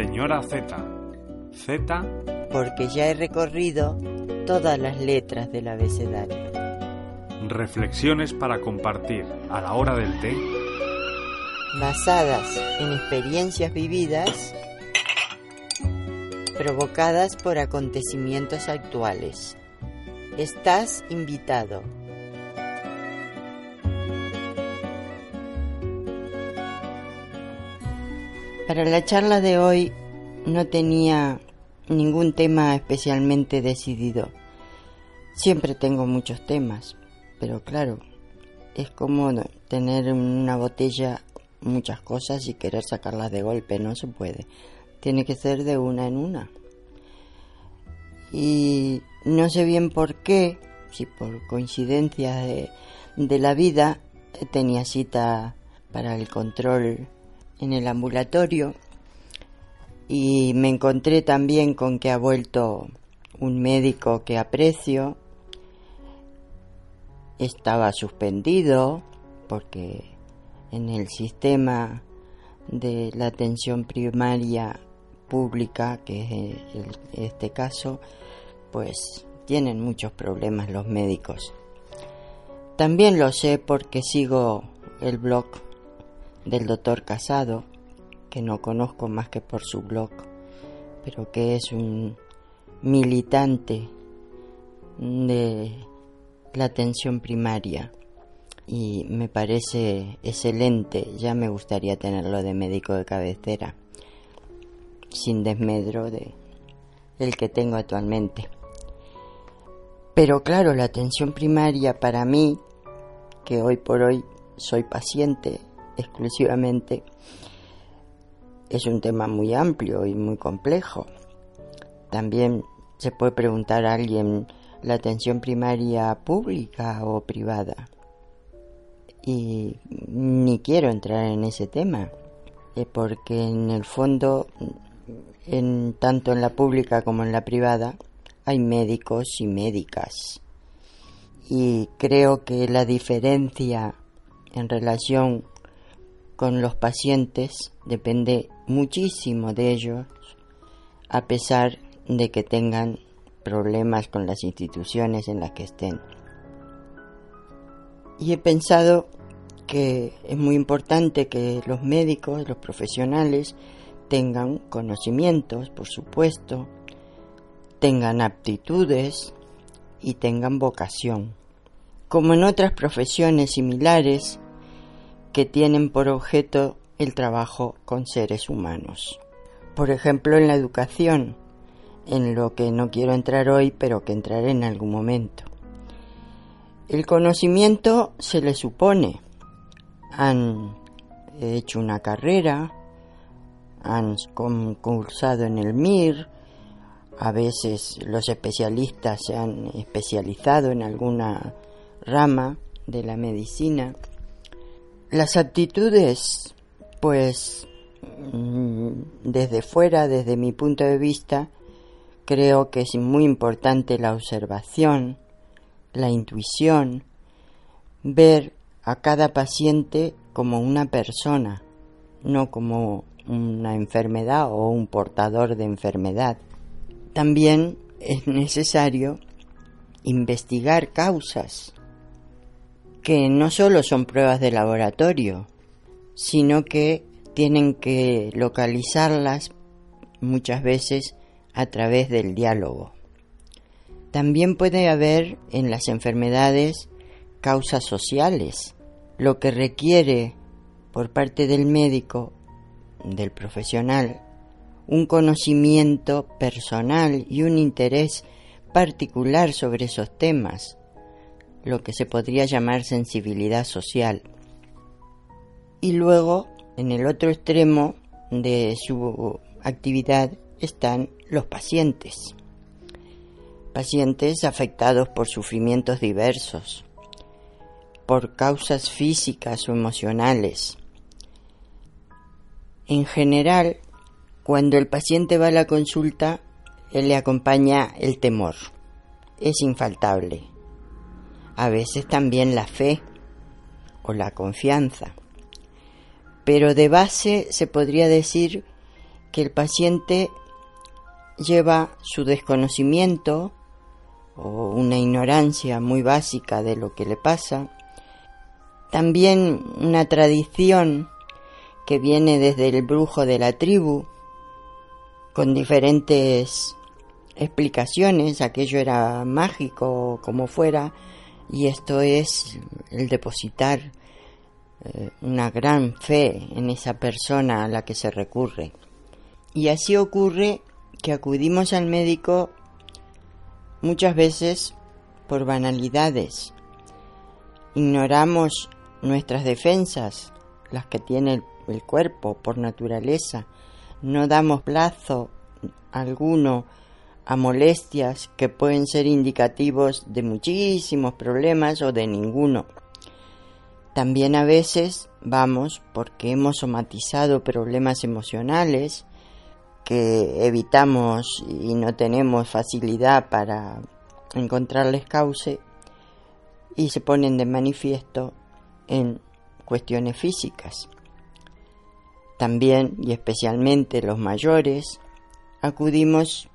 Señora Z. Z. Porque ya he recorrido todas las letras del abecedario. Reflexiones para compartir a la hora del té. Basadas en experiencias vividas provocadas por acontecimientos actuales. Estás invitado. Para la charla de hoy no tenía ningún tema especialmente decidido. Siempre tengo muchos temas, pero claro, es como tener en una botella muchas cosas y querer sacarlas de golpe, no se puede. Tiene que ser de una en una. Y no sé bien por qué, si por coincidencia de, de la vida, tenía cita para el control en el ambulatorio y me encontré también con que ha vuelto un médico que aprecio. Estaba suspendido porque en el sistema de la atención primaria pública, que es este caso, pues tienen muchos problemas los médicos. También lo sé porque sigo el blog del doctor Casado, que no conozco más que por su blog, pero que es un militante de la atención primaria y me parece excelente, ya me gustaría tenerlo de médico de cabecera, sin desmedro de el que tengo actualmente. Pero claro, la atención primaria para mí, que hoy por hoy soy paciente, exclusivamente, es un tema muy amplio y muy complejo. También se puede preguntar a alguien la atención primaria pública o privada. Y ni quiero entrar en ese tema, eh, porque en el fondo, en, tanto en la pública como en la privada, hay médicos y médicas. Y creo que la diferencia en relación con los pacientes depende muchísimo de ellos, a pesar de que tengan problemas con las instituciones en las que estén. Y he pensado que es muy importante que los médicos, los profesionales, tengan conocimientos, por supuesto, tengan aptitudes y tengan vocación. Como en otras profesiones similares, que tienen por objeto el trabajo con seres humanos. Por ejemplo, en la educación, en lo que no quiero entrar hoy, pero que entraré en algún momento. El conocimiento se le supone. Han hecho una carrera, han concursado en el MIR, a veces los especialistas se han especializado en alguna rama de la medicina las actitudes, pues mm, desde fuera, desde mi punto de vista, creo que es muy importante la observación, la intuición, ver a cada paciente como una persona, no como una enfermedad o un portador de enfermedad. También es necesario investigar causas, que no solo son pruebas de laboratorio, sino que tienen que localizarlas muchas veces a través del diálogo. También puede haber en las enfermedades causas sociales, lo que requiere por parte del médico, del profesional, un conocimiento personal y un interés particular sobre esos temas, lo que se podría llamar sensibilidad social. Y luego, en el otro extremo de su actividad, están los pacientes. Pacientes afectados por sufrimientos diversos, por causas físicas o emocionales. En general, cuando el paciente va a la consulta, le acompaña el temor. Es infaltable a veces también la fe o la confianza. Pero de base se podría decir que el paciente lleva su desconocimiento o una ignorancia muy básica de lo que le pasa, también una tradición que viene desde el brujo de la tribu, con diferentes explicaciones, aquello era mágico o como fuera, y esto es el depositar eh, una gran fe en esa persona a la que se recurre. Y así ocurre que acudimos al médico muchas veces por banalidades. Ignoramos nuestras defensas, las que tiene el, cuerpo por naturaleza. No damos plazo alguno a molestias que pueden ser indicativos de muchísimos problemas o de ninguno. También a veces vamos porque hemos somatizado problemas emocionales que evitamos y no tenemos facilidad para encontrarles cauce y se ponen de manifiesto en cuestiones físicas. También y especialmente los mayores acudimos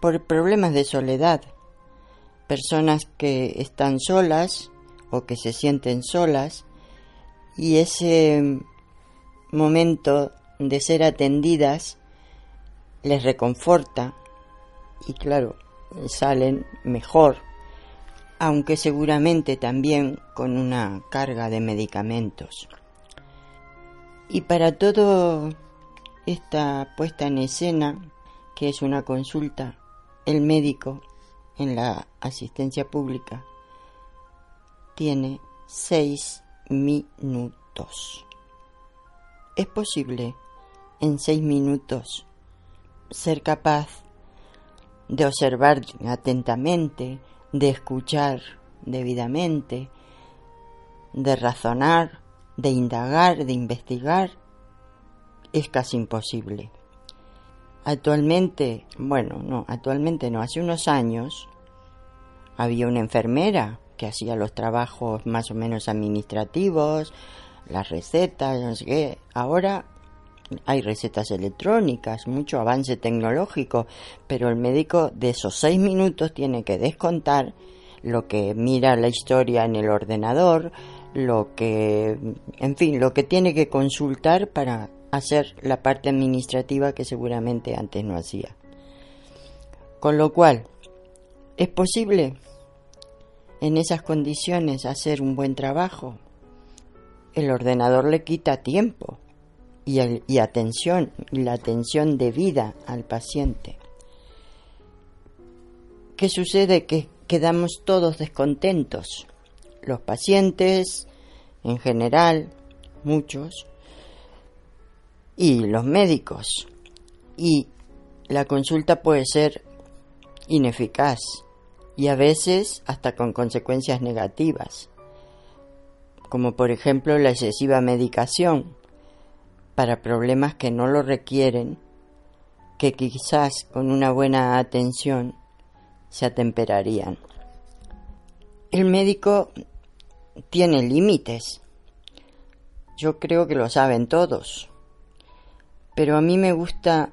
por problemas de soledad, personas que están solas o que se sienten solas y ese momento de ser atendidas les reconforta y claro, salen mejor, aunque seguramente también con una carga de medicamentos. Y para todo esta puesta en escena, que es una consulta, el médico en la asistencia pública tiene seis minutos. Es posible en seis minutos ser capaz de observar atentamente, de escuchar debidamente, de razonar, de indagar, de investigar, es casi imposible. Actualmente, bueno, no, actualmente no, hace unos años había una enfermera que hacía los trabajos más o menos administrativos, las recetas, no sé qué. Ahora hay recetas electrónicas, mucho avance tecnológico, pero el médico de esos seis minutos tiene que descontar lo que mira la historia en el ordenador, lo que, en fin, lo que tiene que consultar para hacer la parte administrativa que seguramente antes no hacía. Con lo cual, ¿es posible en esas condiciones hacer un buen trabajo? El ordenador le quita tiempo y, atención, la atención debida al paciente. ¿Qué sucede? Que quedamos todos descontentos. Los pacientes, en general, muchos, y los médicos. Y la consulta puede ser ineficaz y a veces hasta con consecuencias negativas, como por ejemplo la excesiva medicación para problemas que no lo requieren, que quizás con una buena atención se atemperarían. El médico tiene límites. Yo creo que lo saben todos. Pero a mí me gusta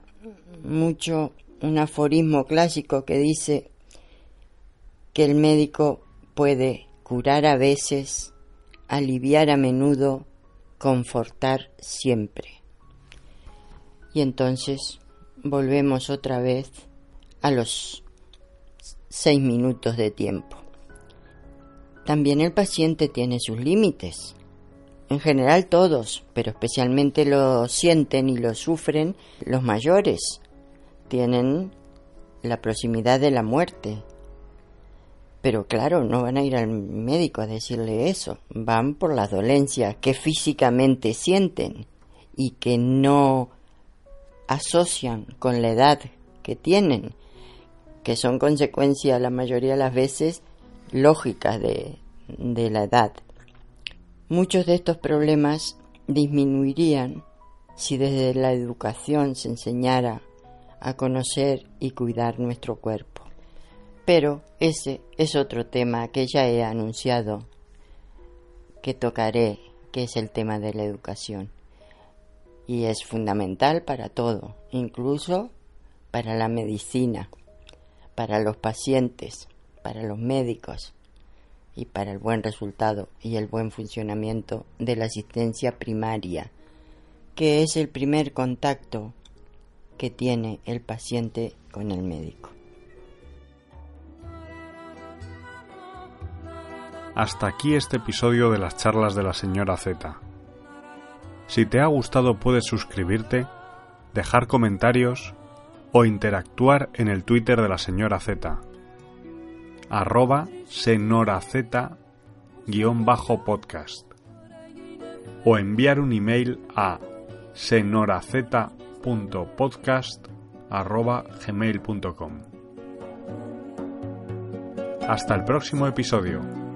mucho un aforismo clásico que dice que el médico puede curar a veces, aliviar a menudo, confortar siempre. Y entonces volvemos otra vez a los seis minutos de tiempo. También el paciente tiene sus límites. En general todos, pero especialmente lo sienten y lo sufren los mayores. Tienen la proximidad de la muerte. Pero claro, no van a ir al médico a decirle eso. Van por las dolencias que físicamente sienten y que no asocian con la edad que tienen, que son consecuencia la mayoría de las veces lógicas de, de la edad. Muchos de estos problemas disminuirían si desde la educación se enseñara a conocer y cuidar nuestro cuerpo. Pero ese es otro tema que ya he anunciado que tocaré, que es el tema de la educación. y es fundamental para todo, incluso para la medicina, para los pacientes, para los médicos y para el buen resultado y el buen funcionamiento de la asistencia primaria, que es el primer contacto que tiene el paciente con el médico. Hasta aquí este episodio de las charlas de la señora Z. Si te ha gustado puedes suscribirte, dejar comentarios o interactuar en el Twitter de la señora Z arroba senoraz guion bajo podcast o enviar un email a senoraz.podcast arroba gmail.com. Hasta el próximo episodio.